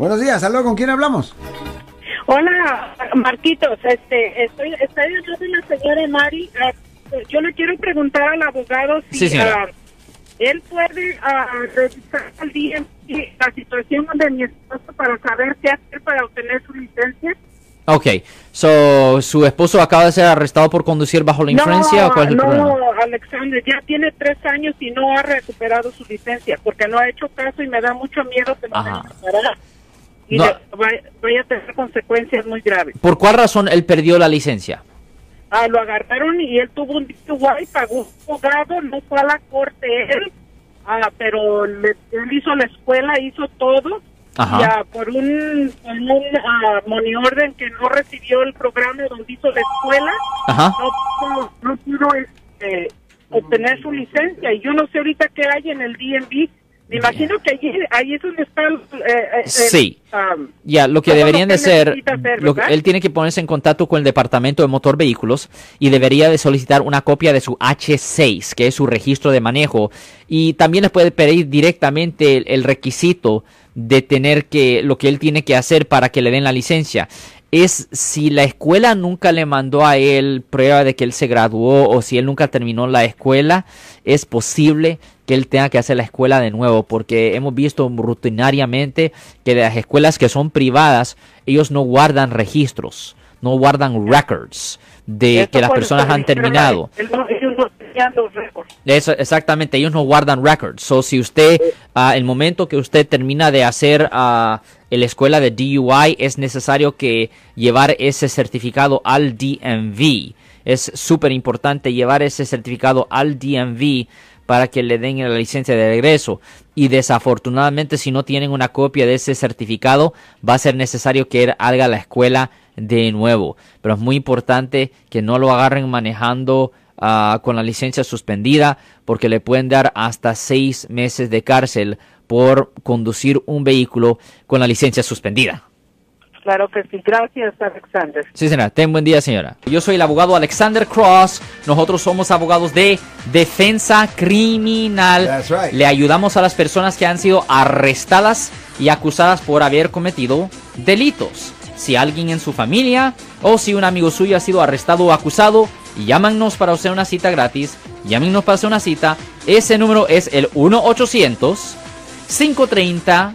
Buenos días, ¿aló? ¿Con quién hablamos? Hola, Marquitos. Este, estoy, estoy hablando de la señora Mari. Ah, yo le quiero preguntar al abogado si Sí, ah, él puede ah, revisar al día la situación de mi esposo para saber qué hacer para obtener su licencia. Ok, so, ¿su esposo acaba de ser arrestado por conducir bajo la influencia no, o cuál es el no, problema? Alexander, ya tiene tres años y no ha recuperado su licencia porque no ha hecho caso y me da mucho miedo que lo Y No. vaya a tener consecuencias muy graves. ¿Por cuál razón él perdió la licencia? Ah, lo agarraron y él tuvo un DUI, pagó un abogado, no fue a la corte él, ah, pero le- él hizo la escuela, hizo todo, Ajá. y ah, por un, por un ah, money orden que no recibió el programa donde hizo la escuela, Ajá. no pudo, no pudo este, obtener su licencia. Y yo no sé ahorita qué hay en el DMV. Me imagino que allí, ahí es donde está el... eh, eh, el, Sí. ah, Ya, lo que lo deberían que de ser, hacer, lo él tiene que ponerse en contacto con el departamento de motor vehículos y debería de solicitar una copia de su H6, que es su registro de manejo, y también les puede pedir directamente el requisito de tener que, lo que él tiene que hacer para que le den la licencia. Es si la escuela nunca le mandó a él prueba de que él se graduó o si él nunca terminó la escuela, es posible que él tenga que hacer la escuela de nuevo, porque hemos visto rutinariamente que las escuelas que son privadas, ellos no guardan registros, no guardan records de que las personas han terminado. Eso, exactamente, ellos no guardan records. So, si usted, ah, el momento que usted termina de hacer ah, la escuela de DUI, es necesario que llevar ese certificado al DMV. Es súper importante llevar ese certificado al DMV para que le den la licencia de regreso. Y desafortunadamente, si no tienen una copia de ese certificado, va a ser necesario que él haga la escuela de nuevo. Pero es muy importante que no lo agarren manejando ah, con la licencia suspendida porque le pueden dar hasta seis meses de cárcel por conducir un vehículo con la licencia suspendida. Claro que sí. Gracias, Alexander. Sí, señora. Ten buen día, señora. Yo soy el abogado Alexander Cross. Nosotros somos abogados de defensa criminal. That's right. Le ayudamos a las personas que han sido arrestadas y acusadas por haber cometido delitos. Si alguien en su familia o si un amigo suyo ha sido arrestado o acusado, llámanos para hacer una cita gratis. Llámenos para hacer una cita. Ese número es el 1 800 530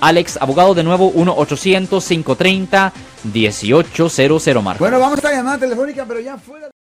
Alex, abogado de nuevo, 1-800-530-1800, Marco. Bueno, vamos a esta llamada telefónica, pero ya fuera.